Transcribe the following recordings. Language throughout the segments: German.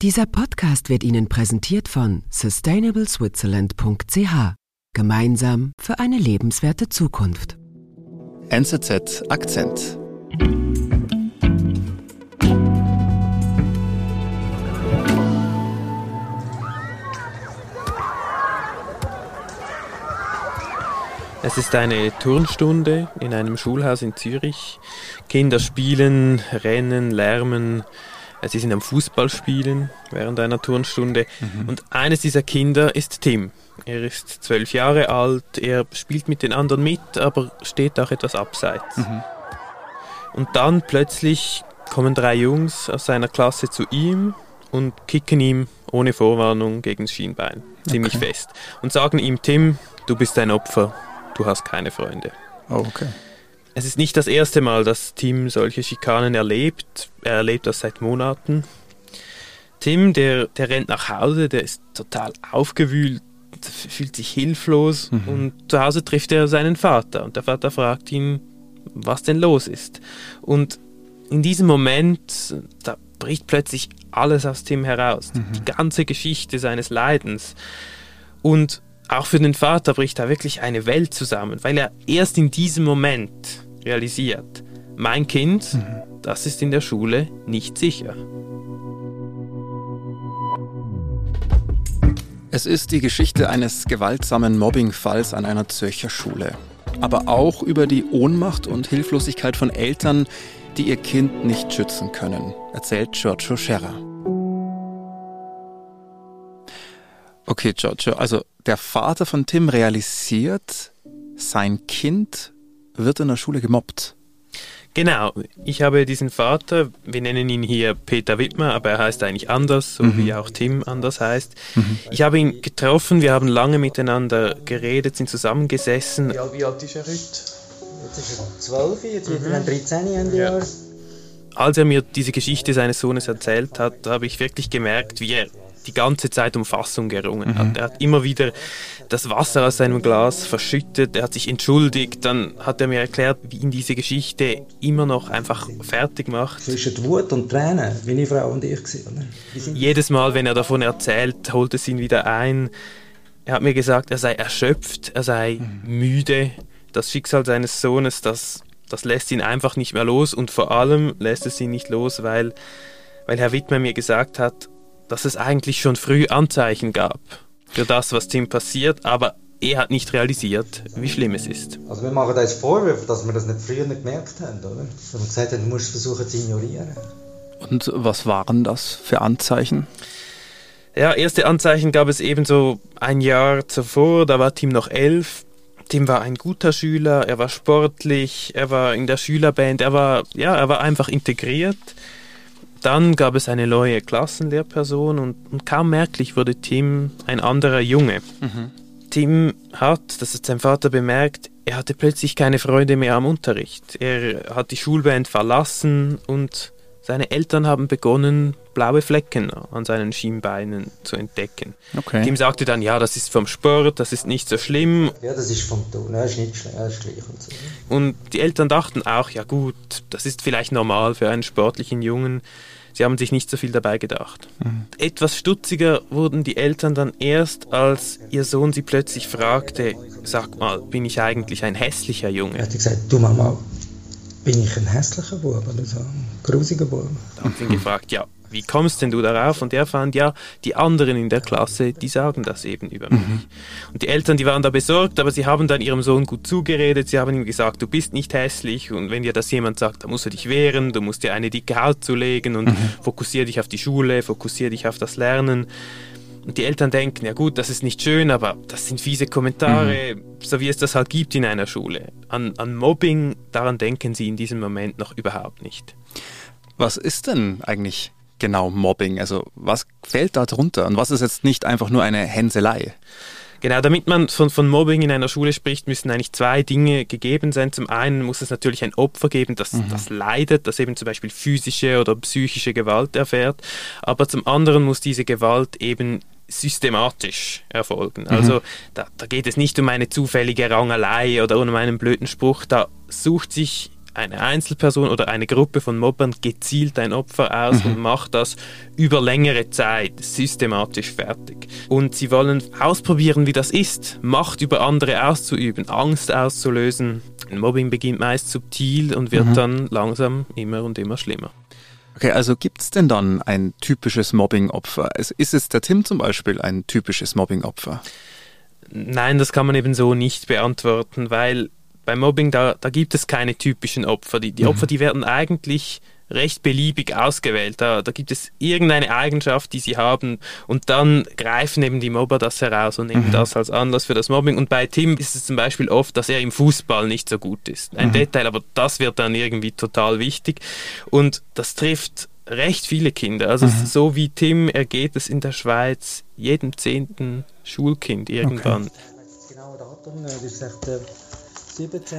Dieser Podcast wird Ihnen präsentiert von sustainableswitzerland.ch. Gemeinsam für eine lebenswerte Zukunft. NZZ Akzent. Es ist eine Turnstunde in einem Schulhaus in Zürich. Kinder spielen, rennen, lärmen. Sie sind am Fußball spielen während einer Turnstunde. Mhm. Und eines dieser Kinder ist Tim. Er ist zwölf Jahre alt, er spielt mit den anderen mit, aber steht auch etwas abseits. Mhm. Und dann plötzlich kommen drei Jungs aus seiner Klasse zu ihm und kicken ihm ohne Vorwarnung gegen das Schienbein, ziemlich okay. fest. Und sagen ihm, Tim, du bist ein Opfer, du hast keine Freunde. Oh, okay. Es ist nicht das erste Mal, dass Tim solche Schikanen erlebt. Er erlebt das seit Monaten. Tim, der, der rennt nach Hause, der ist total aufgewühlt, fühlt sich hilflos mhm. und zu Hause trifft er seinen Vater und der Vater fragt ihn, was denn los ist. Und in diesem Moment, da bricht plötzlich alles aus Tim heraus, mhm. die ganze Geschichte seines Leidens. Und auch für den Vater bricht da wirklich eine Welt zusammen, weil er erst in diesem Moment realisiert, mein Kind, mhm. das ist in der Schule nicht sicher. Es ist die Geschichte eines gewaltsamen Mobbingfalls an einer Zürcher Schule. Aber auch über die Ohnmacht und Hilflosigkeit von Eltern, die ihr Kind nicht schützen können, erzählt Giorgio Scherrer. Okay, Giorgio, also der Vater von Tim realisiert, sein Kind wird in der Schule gemobbt. Genau, ich habe diesen Vater, wir nennen ihn hier Peter Wittmer, aber er heißt eigentlich anders, so mhm. wie auch Tim anders heißt. Mhm. Ich habe ihn getroffen, wir haben lange miteinander geredet, sind zusammengesessen. Wie, wie alt ist er heute? Jetzt ist er 12, jetzt wird er 13 mhm. Ende ja. Jahr. Als er mir diese Geschichte seines Sohnes erzählt hat, habe ich wirklich gemerkt, wie er die ganze Zeit um Fassung gerungen mhm. hat. Er hat immer wieder das Wasser aus seinem Glas verschüttet, er hat sich entschuldigt, dann hat er mir erklärt, wie ihn diese Geschichte immer noch einfach fertig macht. Zwischen Wut und Tränen, wie eine Frau und ich. Jedes Mal, wenn er davon erzählt, holt es ihn wieder ein. Er hat mir gesagt, er sei erschöpft, er sei mhm. müde. Das Schicksal seines Sohnes, das, das lässt ihn einfach nicht mehr los und vor allem lässt es ihn nicht los, weil, weil Herr Wittmer mir gesagt hat, dass es eigentlich schon früh Anzeichen gab für das, was Tim passiert, aber er hat nicht realisiert, wie schlimm es ist. Also wir machen uns Vorwürfe, dass wir das nicht früher nicht gemerkt haben, oder? Dass wir gesagt haben, du musst versuchen zu ignorieren. Und was waren das für Anzeichen? Ja, erste Anzeichen gab es ebenso ein Jahr zuvor, da war Tim noch elf. Tim war ein guter Schüler, er war sportlich, er war in der Schülerband, er war, ja, er war einfach integriert. Dann gab es eine neue Klassenlehrperson und, und kaum merklich wurde Tim ein anderer Junge. Mhm. Tim hat, das hat sein Vater bemerkt, er hatte plötzlich keine Freude mehr am Unterricht. Er hat die Schulband verlassen und seine Eltern haben begonnen, blaue Flecken an seinen Schienbeinen zu entdecken. Okay. Tim sagte dann, ja, das ist vom Sport, das ist nicht so schlimm. Ja, das ist vom Ton, das ist nicht ist gleich und so. Und die Eltern dachten auch, ja gut, das ist vielleicht normal für einen sportlichen Jungen. Sie haben sich nicht so viel dabei gedacht. Mhm. Etwas stutziger wurden die Eltern dann erst, als ihr Sohn sie plötzlich fragte, sag mal, bin ich eigentlich ein hässlicher Junge? Er hat gesagt, du Mama, bin ich ein hässlicher Bub oder so, ein grusiger Bub? Da haben sie ihn gefragt, ja, wie kommst denn du darauf? Und er fand, ja, die anderen in der Klasse, die sagen das eben über mich. Mhm. Und die Eltern, die waren da besorgt, aber sie haben dann ihrem Sohn gut zugeredet. Sie haben ihm gesagt, du bist nicht hässlich und wenn dir das jemand sagt, dann musst du dich wehren, du musst dir eine dicke Haut zulegen und mhm. fokussier dich auf die Schule, fokussier dich auf das Lernen. Und die Eltern denken, ja gut, das ist nicht schön, aber das sind fiese Kommentare, mhm. so wie es das halt gibt in einer Schule. An, an Mobbing, daran denken sie in diesem Moment noch überhaupt nicht. Was ist denn eigentlich genau Mobbing? Also was fällt da drunter und was ist jetzt nicht einfach nur eine Hänselei? Genau, damit man von, von Mobbing in einer Schule spricht, müssen eigentlich zwei Dinge gegeben sein. Zum einen muss es natürlich ein Opfer geben, das, mhm. das leidet, das eben zum Beispiel physische oder psychische Gewalt erfährt. Aber zum anderen muss diese Gewalt eben systematisch erfolgen. Mhm. Also da, da geht es nicht um eine zufällige Rangelei oder um einen blöden Spruch. Da sucht sich eine Einzelperson oder eine Gruppe von Mobbern gezielt ein Opfer aus mhm. und macht das über längere Zeit systematisch fertig. Und sie wollen ausprobieren, wie das ist, Macht über andere auszuüben, Angst auszulösen. Mobbing beginnt meist subtil und wird mhm. dann langsam immer und immer schlimmer. Okay, also gibt es denn dann ein typisches Mobbing-Opfer? Ist es der Tim zum Beispiel ein typisches Mobbing-Opfer? Nein, das kann man eben so nicht beantworten, weil beim Mobbing, da, da gibt es keine typischen Opfer. Die, die mhm. Opfer, die werden eigentlich recht beliebig ausgewählt. Da, da gibt es irgendeine Eigenschaft, die sie haben und dann greifen eben die Mobber das heraus und nehmen mhm. das als Anlass für das Mobbing. Und bei Tim ist es zum Beispiel oft, dass er im Fußball nicht so gut ist. Ein mhm. Detail, aber das wird dann irgendwie total wichtig und das trifft recht viele Kinder. Also mhm. so wie Tim ergeht es in der Schweiz jedem zehnten Schulkind irgendwann. Okay.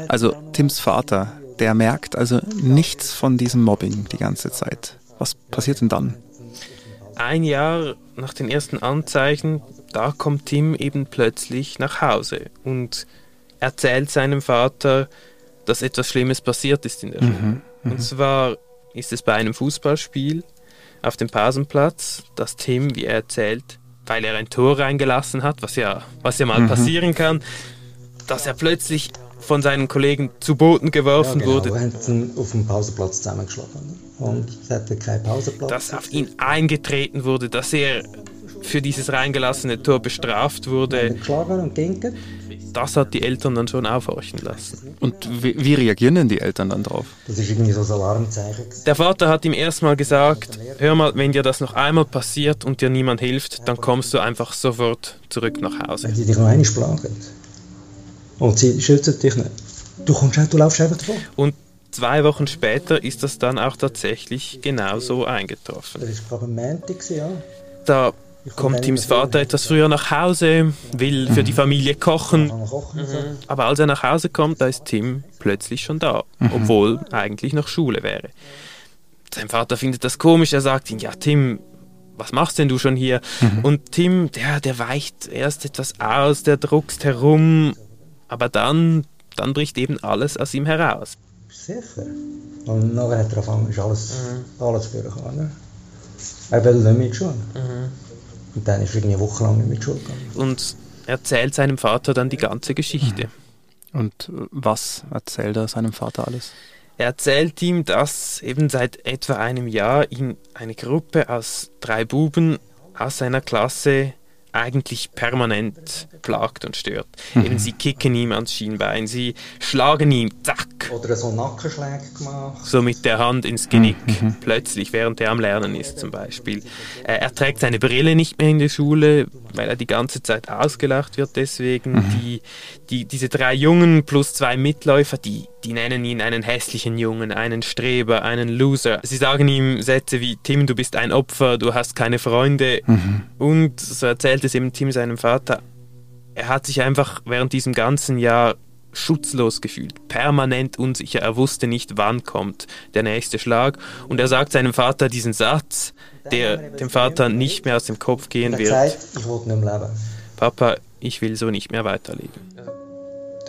Also Tims Vater, der merkt also nichts von diesem Mobbing die ganze Zeit. Was passiert denn dann? Ein Jahr nach den ersten Anzeichen, da kommt Tim eben plötzlich nach Hause und erzählt seinem Vater, dass etwas Schlimmes passiert ist in der Schule. Mhm, mhm. und zwar ist es bei einem Fußballspiel auf dem Pausenplatz, dass Tim, wie er erzählt, weil er ein Tor reingelassen hat, was ja, was ja mal mhm. passieren kann, dass er plötzlich von seinen Kollegen zu Boden geworfen ja, genau. wurde. Wir haben auf dem Pausenplatz zusammengeschlagen. Und es hatte keinen Pausenplatz. Dass auf ihn eingetreten wurde, dass er für dieses reingelassene Tor bestraft wurde. Geschlagen und gegenkt. Das hat die Eltern dann schon aufhorchen lassen. Und wie, wie, reagieren denn die Eltern dann drauf? Das ist irgendwie so ein Alarmzeichen. Der Vater hat ihm erstmal gesagt, hör mal, wenn dir das noch einmal passiert und dir niemand hilft, dann kommst du einfach sofort zurück nach Hause. Wenn sie dich noch einmal und sie schützt dich nicht. Du kommst auch, du laufst einfach davon. Und zwei Wochen später ist das dann auch tatsächlich genauso eingetroffen. Das war ich Montag, ja. Da kommt Tims Vater etwas früher nach Hause, will für die Familie kochen. Mhm. Aber als er nach Hause kommt, da ist Tim plötzlich schon da, mhm. obwohl eigentlich noch Schule wäre. Sein Vater findet das komisch, er sagt ihm, ja Tim, was machst denn du schon hier? Mhm. Und Tim, der, der weicht erst etwas aus, der druckst herum aber dann, dann bricht eben alles aus ihm heraus. Sicher. Und nachher hat er angefangen, ist alles, mhm. alles. Ne? Er will nicht mit Schule. Mhm. Und dann ist er irgendwie eine Woche lang nicht mit Schule gegangen. Und erzählt seinem Vater dann die ganze Geschichte. Mhm. Und was erzählt er seinem Vater alles? Er erzählt ihm, dass eben seit etwa einem Jahr ihn eine Gruppe aus drei Buben aus seiner Klasse eigentlich permanent plagt und stört. Mhm. Eben sie kicken ihm ans Schienbein, sie schlagen ihm, zack. Oder so Nackenschläge gemacht. So mit der Hand ins Genick, mhm. plötzlich, während er am Lernen ist zum Beispiel. Äh, er trägt seine Brille nicht mehr in die Schule, weil er die ganze Zeit ausgelacht wird deswegen. Mhm. Die, die, diese drei Jungen plus zwei Mitläufer, die, die nennen ihn einen hässlichen Jungen, einen Streber, einen Loser. Sie sagen ihm Sätze wie, Tim, du bist ein Opfer, du hast keine Freunde. Mhm. Und so erzählt es eben Tim seinem Vater, er hat sich einfach während diesem ganzen Jahr schutzlos gefühlt, permanent unsicher. Er wusste nicht, wann kommt der nächste Schlag. Und er sagt seinem Vater diesen Satz, der dem Vater nicht mehr aus dem Kopf gehen wird. Sagt, ich will nicht mehr leben.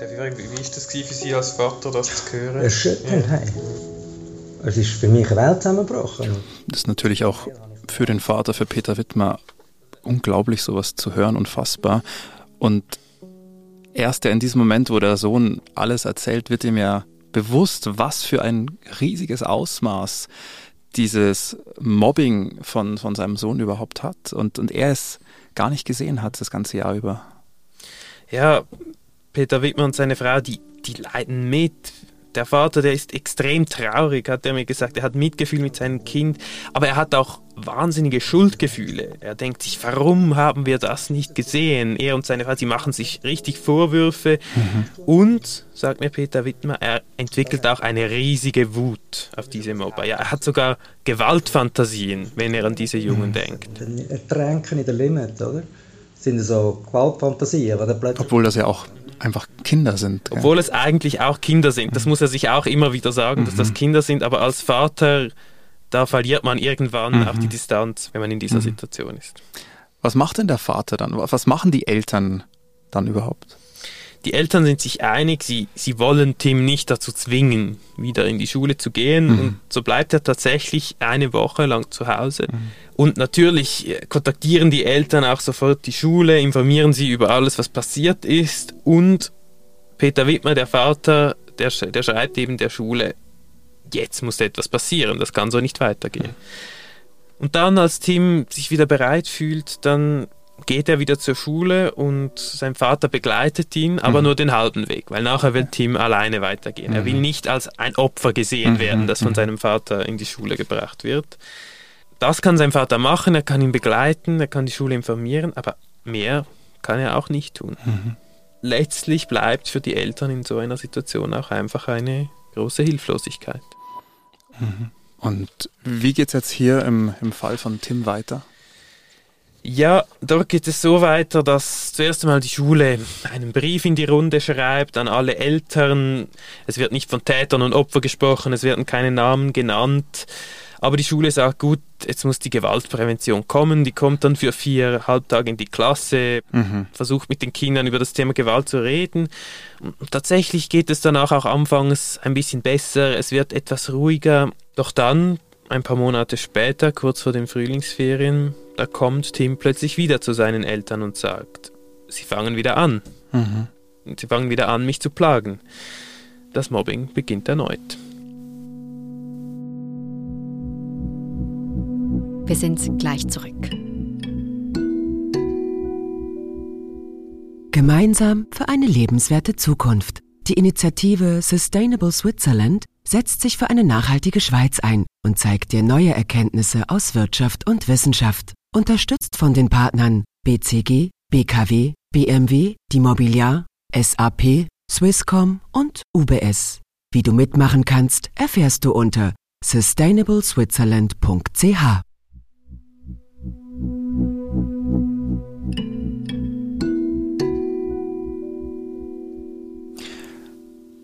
Ich. Wie war das für Sie als Vater, das zu hören? Erschütternd, ja. Es ist für mich eine Welt zusammengebrochen. Das ist natürlich auch für den Vater, für Peter Wittmer, unglaublich, sowas zu hören, unfassbar. Und erst in diesem Moment, wo der Sohn alles erzählt, wird ihm ja bewusst, was für ein riesiges Ausmaß dieses Mobbing von, von seinem Sohn überhaupt hat und, und er es gar nicht gesehen hat das ganze Jahr über. Ja, Peter Wittmann und seine Frau, die, die leiden mit der Vater, der ist extrem traurig, hat er mir gesagt. Er hat Mitgefühl mit seinem Kind, aber er hat auch wahnsinnige Schuldgefühle. Er denkt sich, warum haben wir das nicht gesehen? Er und seine Frau, sie machen sich richtig Vorwürfe. Mhm. Und, sagt mir Peter Wittmer, er entwickelt auch eine riesige Wut auf diese Mobber. Ja, er hat sogar Gewaltfantasien, wenn er an diese Jungen mhm. denkt. Ertränken in der Limit, oder? Das sind so Gewaltfantasien. Obwohl das ja auch einfach Kinder sind. Gell? Obwohl es eigentlich auch Kinder sind. Das muss er sich auch immer wieder sagen, dass das mhm. Kinder sind. Aber als Vater, da verliert man irgendwann mhm. auch die Distanz, wenn man in dieser mhm. Situation ist. Was macht denn der Vater dann? Was machen die Eltern dann überhaupt? Die Eltern sind sich einig, sie, sie wollen Tim nicht dazu zwingen, wieder in die Schule zu gehen. Mhm. Und so bleibt er tatsächlich eine Woche lang zu Hause. Mhm. Und natürlich äh, kontaktieren die Eltern auch sofort die Schule, informieren sie über alles, was passiert ist. Und Peter Wittmer, der Vater, der, der schreibt eben der Schule, jetzt muss etwas passieren, das kann so nicht weitergehen. Und dann, als Tim sich wieder bereit fühlt, dann geht er wieder zur Schule und sein Vater begleitet ihn, aber mhm. nur den halben Weg, weil nachher will Tim alleine weitergehen. Mhm. Er will mhm. nicht als ein Opfer gesehen mhm. werden, das von mhm. seinem Vater in die Schule gebracht wird. Das kann sein Vater machen, er kann ihn begleiten, er kann die Schule informieren, aber mehr kann er auch nicht tun. Mhm. Letztlich bleibt für die Eltern in so einer Situation auch einfach eine große Hilflosigkeit. Und wie geht es jetzt hier im, im Fall von Tim weiter? Ja, dort geht es so weiter, dass zuerst einmal die Schule einen Brief in die Runde schreibt an alle Eltern. Es wird nicht von Tätern und Opfern gesprochen, es werden keine Namen genannt. Aber die Schule sagt, gut, jetzt muss die Gewaltprävention kommen. Die kommt dann für vier Halbtage in die Klasse, mhm. versucht mit den Kindern über das Thema Gewalt zu reden. Und tatsächlich geht es danach auch anfangs ein bisschen besser. Es wird etwas ruhiger. Doch dann, ein paar Monate später, kurz vor den Frühlingsferien, da kommt Tim plötzlich wieder zu seinen Eltern und sagt, sie fangen wieder an. Mhm. Sie fangen wieder an, mich zu plagen. Das Mobbing beginnt erneut. Wir sind gleich zurück. Gemeinsam für eine lebenswerte Zukunft. Die Initiative Sustainable Switzerland setzt sich für eine nachhaltige Schweiz ein und zeigt dir neue Erkenntnisse aus Wirtschaft und Wissenschaft. Unterstützt von den Partnern BCG, BKW, BMW, die Mobiliar, SAP, Swisscom und UBS. Wie du mitmachen kannst, erfährst du unter sustainableswitzerland.ch.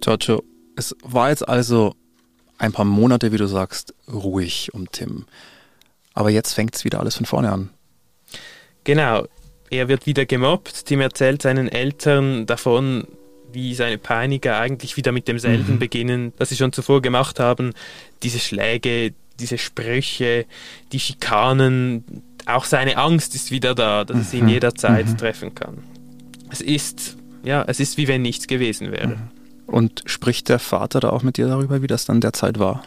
Giorgio, es war jetzt also ein paar Monate, wie du sagst, ruhig um Tim. Aber jetzt fängt es wieder alles von vorne an. Genau. Er wird wieder gemobbt. Tim erzählt seinen Eltern davon, wie seine Peiniger eigentlich wieder mit demselben mhm. beginnen, das sie schon zuvor gemacht haben. Diese Schläge, diese Sprüche, die Schikanen, auch seine Angst ist wieder da, dass mhm. es ihn mhm. jederzeit mhm. treffen kann. Es ist, ja, es ist wie wenn nichts gewesen wäre. Mhm. Und spricht der Vater da auch mit dir darüber, wie das dann derzeit war?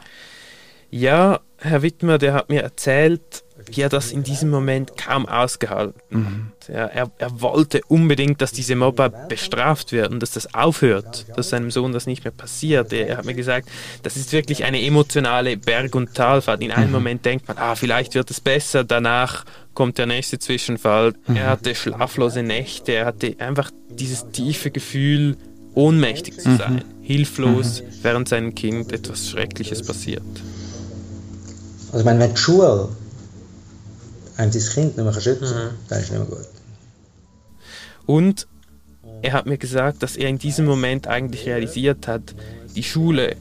Ja, Herr Wittmer, der hat mir erzählt, wie er das in diesem Moment kaum ausgehalten mhm. hat. Ja, er, er, wollte unbedingt, dass diese Mobber bestraft werden, dass das aufhört, dass seinem Sohn das nicht mehr passiert. Er, er hat mir gesagt, das ist wirklich eine emotionale Berg- und Talfahrt. In einem mhm. Moment denkt man, ah, vielleicht wird es besser, danach kommt der nächste Zwischenfall. Mhm. Er hatte schlaflose Nächte, er hatte einfach dieses tiefe Gefühl, ohnmächtig zu mhm. sein, hilflos, mhm. während seinem Kind etwas Schreckliches passiert. Also ich meine, wenn die Schule einem sein Kind nicht mehr schützen kann, mhm. dann ist es nicht mehr gut. Und er hat mir gesagt, dass er in diesem Moment eigentlich realisiert hat, die Schule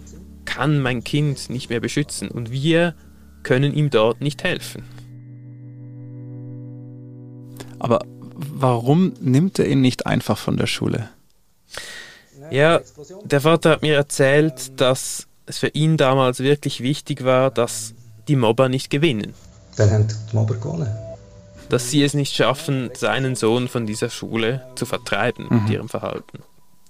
kann mein Kind nicht mehr beschützen und wir können ihm dort nicht helfen. Aber warum nimmt er ihn nicht einfach von der Schule? Ja, der Vater hat mir erzählt, dass es für ihn damals wirklich wichtig war, dass die Mobber nicht gewinnen. Dann haben die Mobber gewonnen. Dass sie es nicht schaffen, seinen Sohn von dieser Schule zu vertreiben mhm. mit ihrem Verhalten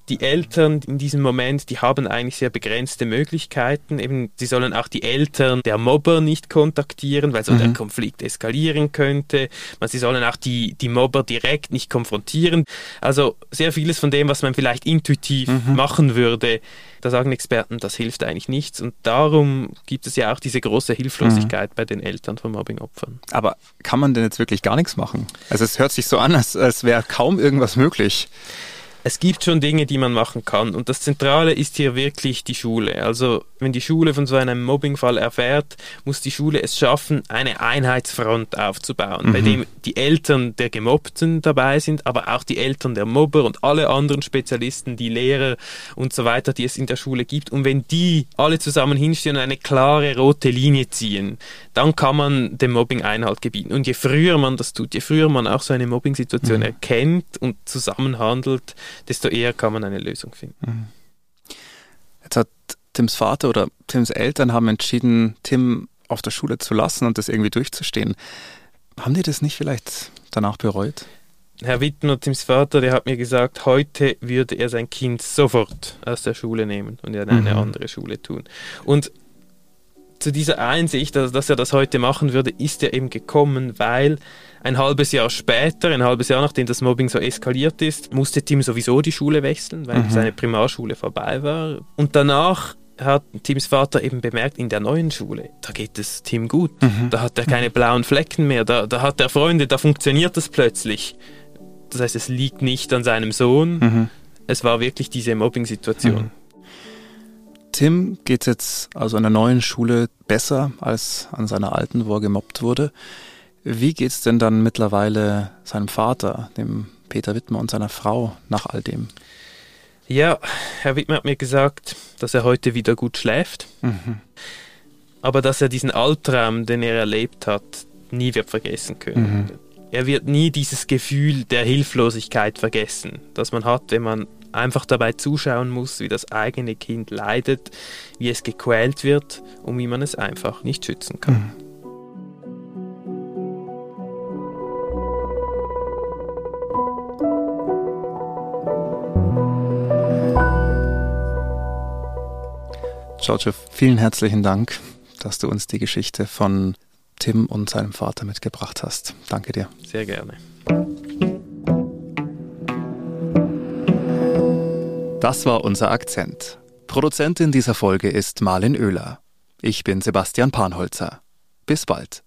die Eltern in diesem Moment, die haben eigentlich sehr begrenzte Möglichkeiten. Eben, sie sollen auch die Eltern der Mobber nicht kontaktieren, weil so mhm. der Konflikt eskalieren könnte. Sie sollen auch die, die Mobber direkt nicht konfrontieren. Also sehr vieles von dem, was man vielleicht intuitiv mhm. machen würde, da sagen Experten, das hilft eigentlich nichts. Und darum gibt es ja auch diese große Hilflosigkeit mhm. bei den Eltern von Mobbingopfern. Aber kann man denn jetzt wirklich gar nichts machen? Also es hört sich so an, als, als wäre kaum irgendwas möglich es gibt schon Dinge, die man machen kann. Und das Zentrale ist hier wirklich die Schule. Also Wenn die Schule von so einem Mobbingfall erfährt, muss die Schule es schaffen, eine Einheitsfront aufzubauen, mhm. bei dem die Eltern der Gemobbten dabei sind, aber auch die Eltern der Mobber und alle anderen Spezialisten, die Lehrer und so weiter, die es in der Schule gibt. Und wenn die alle zusammen hinstehen und eine klare rote Linie ziehen, dann kann man dem Mobbing Einhalt gebieten. Und je früher man das tut, je früher man auch so eine Mobbing-Situation mhm. erkennt und zusammenhandelt, desto eher kann man eine Lösung finden. Mhm. Tims Vater oder Tims Eltern haben entschieden, Tim auf der Schule zu lassen und das irgendwie durchzustehen. Haben die das nicht vielleicht danach bereut? Herr Wittmer, Tims Vater, der hat mir gesagt, heute würde er sein Kind sofort aus der Schule nehmen und in eine mhm. andere Schule tun. Und zu dieser Einsicht, also dass er das heute machen würde, ist er eben gekommen, weil ein halbes Jahr später, ein halbes Jahr nachdem das Mobbing so eskaliert ist, musste Tim sowieso die Schule wechseln, weil mhm. seine Primarschule vorbei war. Und danach hat Tims Vater eben bemerkt, in der neuen Schule, da geht es Tim gut. Mhm. Da hat er keine blauen Flecken mehr, da, da hat er Freunde, da funktioniert das plötzlich. Das heißt, es liegt nicht an seinem Sohn, mhm. es war wirklich diese Mobbing-Situation. Mhm. Tim geht jetzt also an der neuen Schule besser als an seiner alten, wo er gemobbt wurde. Wie geht es denn dann mittlerweile seinem Vater, dem Peter Wittmer und seiner Frau nach all dem? Ja, Herr Wittmer hat mir gesagt, dass er heute wieder gut schläft, mhm. aber dass er diesen Albtraum, den er erlebt hat, nie wird vergessen können. Mhm. Er wird nie dieses Gefühl der Hilflosigkeit vergessen, das man hat, wenn man einfach dabei zuschauen muss, wie das eigene Kind leidet, wie es gequält wird und wie man es einfach nicht schützen kann. Mhm. Giorgio, vielen herzlichen Dank, dass du uns die Geschichte von Tim und seinem Vater mitgebracht hast. Danke dir. Sehr gerne. Das war unser Akzent. Produzentin dieser Folge ist Marlin Oehler. Ich bin Sebastian Panholzer. Bis bald.